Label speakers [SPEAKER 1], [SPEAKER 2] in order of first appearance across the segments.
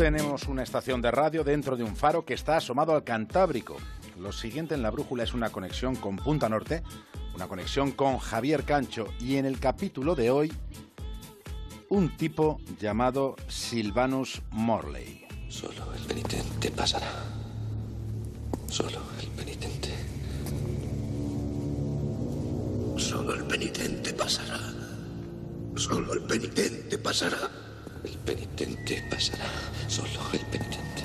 [SPEAKER 1] Tenemos una estación de radio dentro de un faro que está asomado al Cantábrico. Lo siguiente en la brújula es una conexión con Punta Norte, una conexión con Javier Cancho y en el capítulo de hoy un tipo llamado Silvanus Morley.
[SPEAKER 2] Solo el penitente pasará. Solo el penitente.
[SPEAKER 3] Solo el penitente pasará. Solo el penitente pasará.
[SPEAKER 2] El penitente pasará. Solo el penitente.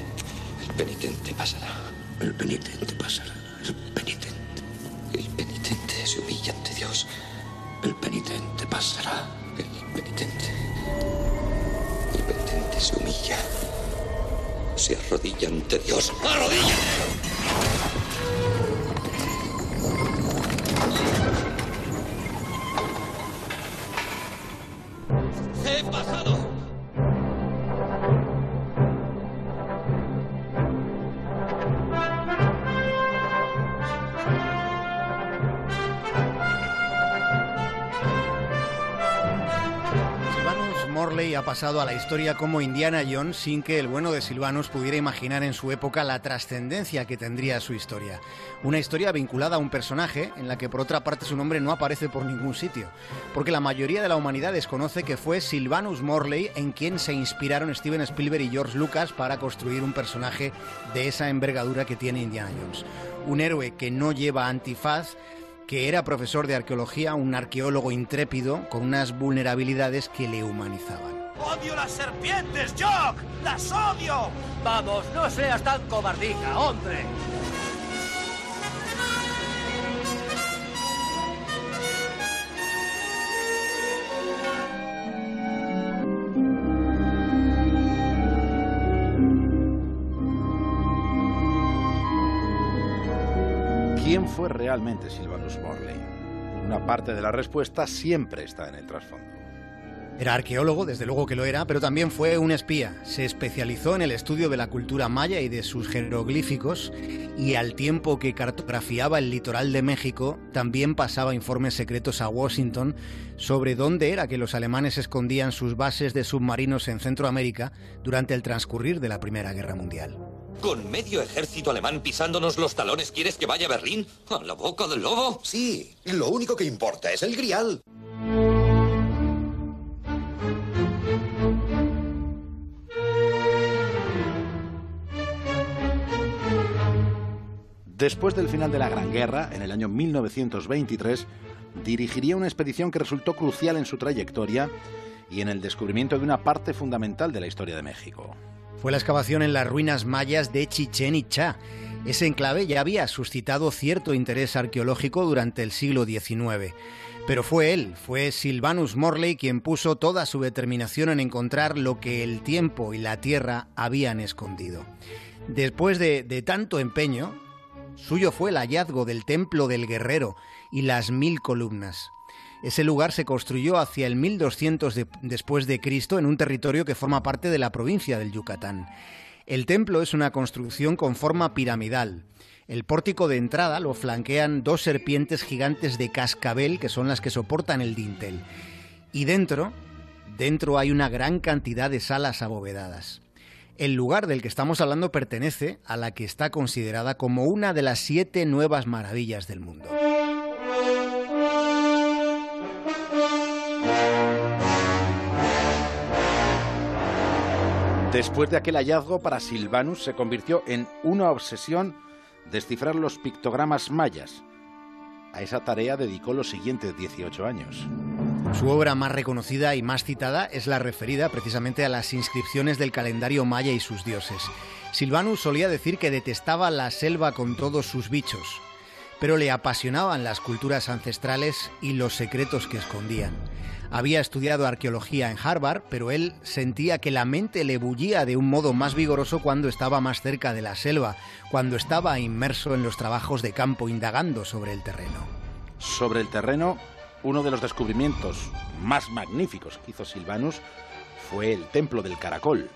[SPEAKER 2] El penitente pasará.
[SPEAKER 3] El penitente pasará. El penitente.
[SPEAKER 2] El penitente se humilla ante Dios.
[SPEAKER 3] El penitente pasará.
[SPEAKER 2] El penitente. El penitente se humilla. Se arrodilla ante Dios. ¡Arrodilla!
[SPEAKER 4] Morley ha pasado a la historia como Indiana Jones sin que el bueno de Silvanus pudiera imaginar en su época la trascendencia que tendría su historia. Una historia vinculada a un personaje en la que por otra parte su nombre no aparece por ningún sitio, porque la mayoría de la humanidad desconoce que fue Silvanus Morley en quien se inspiraron Steven Spielberg y George Lucas para construir un personaje de esa envergadura que tiene Indiana Jones. Un héroe que no lleva antifaz, que era profesor de arqueología, un arqueólogo intrépido con unas vulnerabilidades que le humanizaban.
[SPEAKER 5] ¡Odio las serpientes, Jock! ¡Las odio! Vamos, no seas tan cobardica, hombre.
[SPEAKER 1] ¿Quién fue realmente Silvanus Morley? Una parte de la respuesta siempre está en el trasfondo.
[SPEAKER 4] Era arqueólogo, desde luego que lo era, pero también fue un espía. Se especializó en el estudio de la cultura maya y de sus jeroglíficos y al tiempo que cartografiaba el litoral de México, también pasaba informes secretos a Washington sobre dónde era que los alemanes escondían sus bases de submarinos en Centroamérica durante el transcurrir de la Primera Guerra Mundial.
[SPEAKER 6] ¿Con medio ejército alemán pisándonos los talones quieres que vaya a Berlín? ¿A la boca del lobo?
[SPEAKER 3] Sí, lo único que importa es el grial.
[SPEAKER 1] Después del final de la Gran Guerra, en el año 1923, dirigiría una expedición que resultó crucial en su trayectoria y en el descubrimiento de una parte fundamental de la historia de México.
[SPEAKER 4] Fue la excavación en las ruinas mayas de Chichen Itza. Ese enclave ya había suscitado cierto interés arqueológico durante el siglo XIX. Pero fue él, fue Silvanus Morley quien puso toda su determinación en encontrar lo que el tiempo y la tierra habían escondido. Después de, de tanto empeño, suyo fue el hallazgo del Templo del Guerrero y las mil columnas. Ese lugar se construyó hacia el 1200 de- después de Cristo en un territorio que forma parte de la provincia del Yucatán. El templo es una construcción con forma piramidal. El pórtico de entrada lo flanquean dos serpientes gigantes de cascabel que son las que soportan el dintel. Y dentro, dentro hay una gran cantidad de salas abovedadas. El lugar del que estamos hablando pertenece a la que está considerada como una de las siete nuevas maravillas del mundo.
[SPEAKER 1] Después de aquel hallazgo, para Silvanus se convirtió en una obsesión descifrar los pictogramas mayas. A esa tarea dedicó los siguientes 18 años.
[SPEAKER 4] Su obra más reconocida y más citada es la referida precisamente a las inscripciones del calendario maya y sus dioses. Silvanus solía decir que detestaba la selva con todos sus bichos, pero le apasionaban las culturas ancestrales y los secretos que escondían. Había estudiado arqueología en Harvard, pero él sentía que la mente le bullía de un modo más vigoroso cuando estaba más cerca de la selva, cuando estaba inmerso en los trabajos de campo indagando sobre el terreno.
[SPEAKER 1] Sobre el terreno, uno de los descubrimientos más magníficos que hizo Silvanus fue el Templo del Caracol.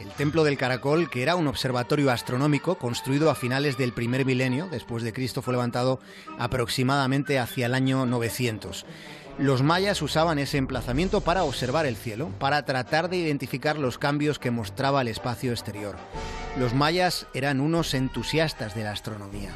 [SPEAKER 4] El Templo del Caracol, que era un observatorio astronómico construido a finales del primer milenio, después de Cristo, fue levantado aproximadamente hacia el año 900. Los mayas usaban ese emplazamiento para observar el cielo, para tratar de identificar los cambios que mostraba el espacio exterior. Los mayas eran unos entusiastas de la astronomía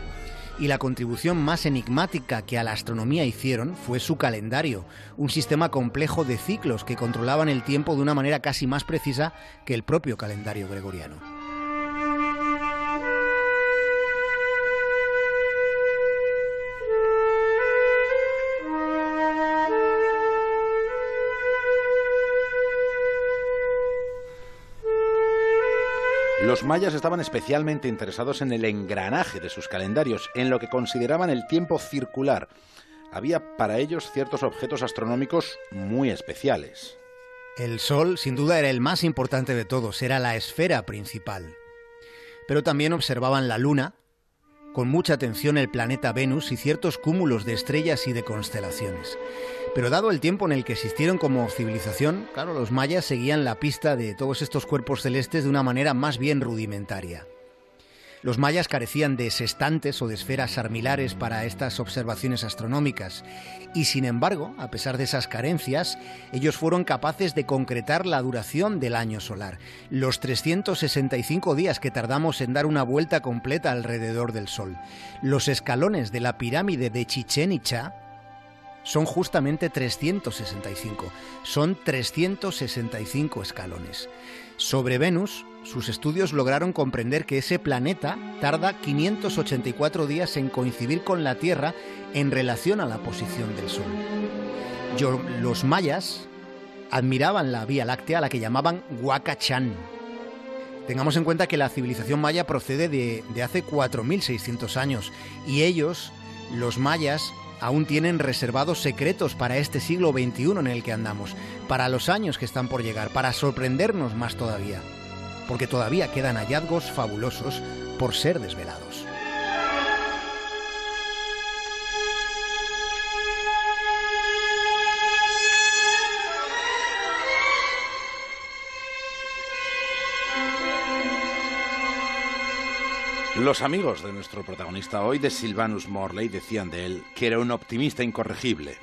[SPEAKER 4] y la contribución más enigmática que a la astronomía hicieron fue su calendario, un sistema complejo de ciclos que controlaban el tiempo de una manera casi más precisa que el propio calendario gregoriano.
[SPEAKER 1] Los mayas estaban especialmente interesados en el engranaje de sus calendarios, en lo que consideraban el tiempo circular. Había para ellos ciertos objetos astronómicos muy especiales.
[SPEAKER 4] El Sol, sin duda, era el más importante de todos, era la esfera principal. Pero también observaban la Luna, con mucha atención el planeta Venus y ciertos cúmulos de estrellas y de constelaciones. Pero dado el tiempo en el que existieron como civilización, claro, los mayas seguían la pista de todos estos cuerpos celestes de una manera más bien rudimentaria. Los mayas carecían de sextantes o de esferas armilares para estas observaciones astronómicas y sin embargo, a pesar de esas carencias, ellos fueron capaces de concretar la duración del año solar, los 365 días que tardamos en dar una vuelta completa alrededor del Sol. Los escalones de la pirámide de Chichen Itza son justamente 365. Son 365 escalones. Sobre Venus, sus estudios lograron comprender que ese planeta tarda 584 días en coincidir con la Tierra en relación a la posición del Sol. los mayas admiraban la Vía Láctea, a la que llamaban Huacachán. Tengamos en cuenta que la civilización maya procede de, de hace 4.600 años y ellos, los mayas, aún tienen reservados secretos para este siglo XXI en el que andamos, para los años que están por llegar, para sorprendernos más todavía, porque todavía quedan hallazgos fabulosos por ser desvelados.
[SPEAKER 1] Los amigos de nuestro protagonista hoy, de Silvanus Morley, decían de él que era un optimista incorregible.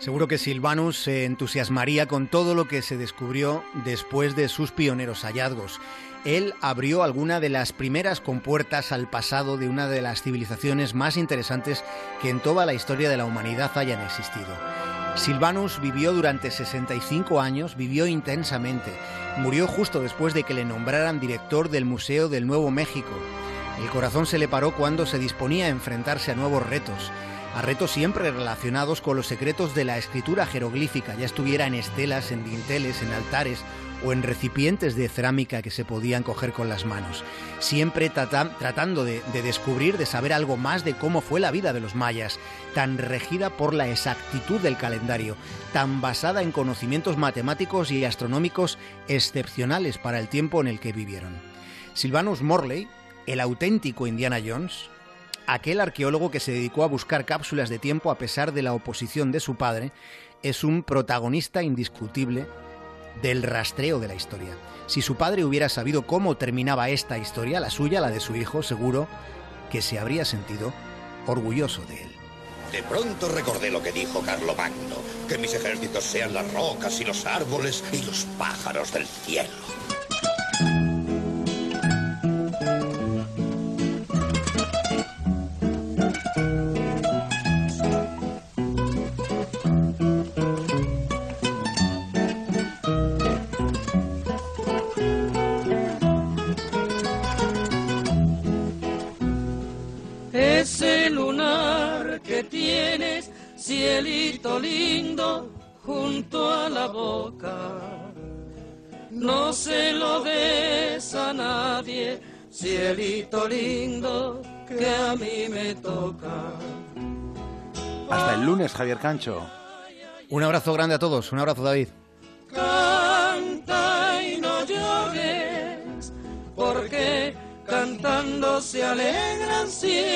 [SPEAKER 4] Seguro que Silvanus se entusiasmaría con todo lo que se descubrió después de sus pioneros hallazgos. Él abrió alguna de las primeras compuertas al pasado de una de las civilizaciones más interesantes que en toda la historia de la humanidad hayan existido. Silvanus vivió durante 65 años, vivió intensamente. Murió justo después de que le nombraran director del Museo del Nuevo México. El corazón se le paró cuando se disponía a enfrentarse a nuevos retos, a retos siempre relacionados con los secretos de la escritura jeroglífica, ya estuviera en estelas, en dinteles, en altares o en recipientes de cerámica que se podían coger con las manos, siempre tratando de, de descubrir, de saber algo más de cómo fue la vida de los mayas, tan regida por la exactitud del calendario, tan basada en conocimientos matemáticos y astronómicos excepcionales para el tiempo en el que vivieron. Silvanus Morley, el auténtico Indiana Jones, aquel arqueólogo que se dedicó a buscar cápsulas de tiempo a pesar de la oposición de su padre, es un protagonista indiscutible del rastreo de la historia. Si su padre hubiera sabido cómo terminaba esta historia, la suya, la de su hijo, seguro que se habría sentido orgulloso de él.
[SPEAKER 3] De pronto recordé lo que dijo Carlomagno, que mis ejércitos sean las rocas y los árboles y los pájaros del cielo.
[SPEAKER 7] Cielito lindo junto a la boca. No se lo des a nadie, cielito lindo que a mí me toca.
[SPEAKER 1] Hasta el lunes, Javier Cancho.
[SPEAKER 4] Un abrazo grande a todos, un abrazo David.
[SPEAKER 7] Canta y no llores, porque cantando se alegran siempre.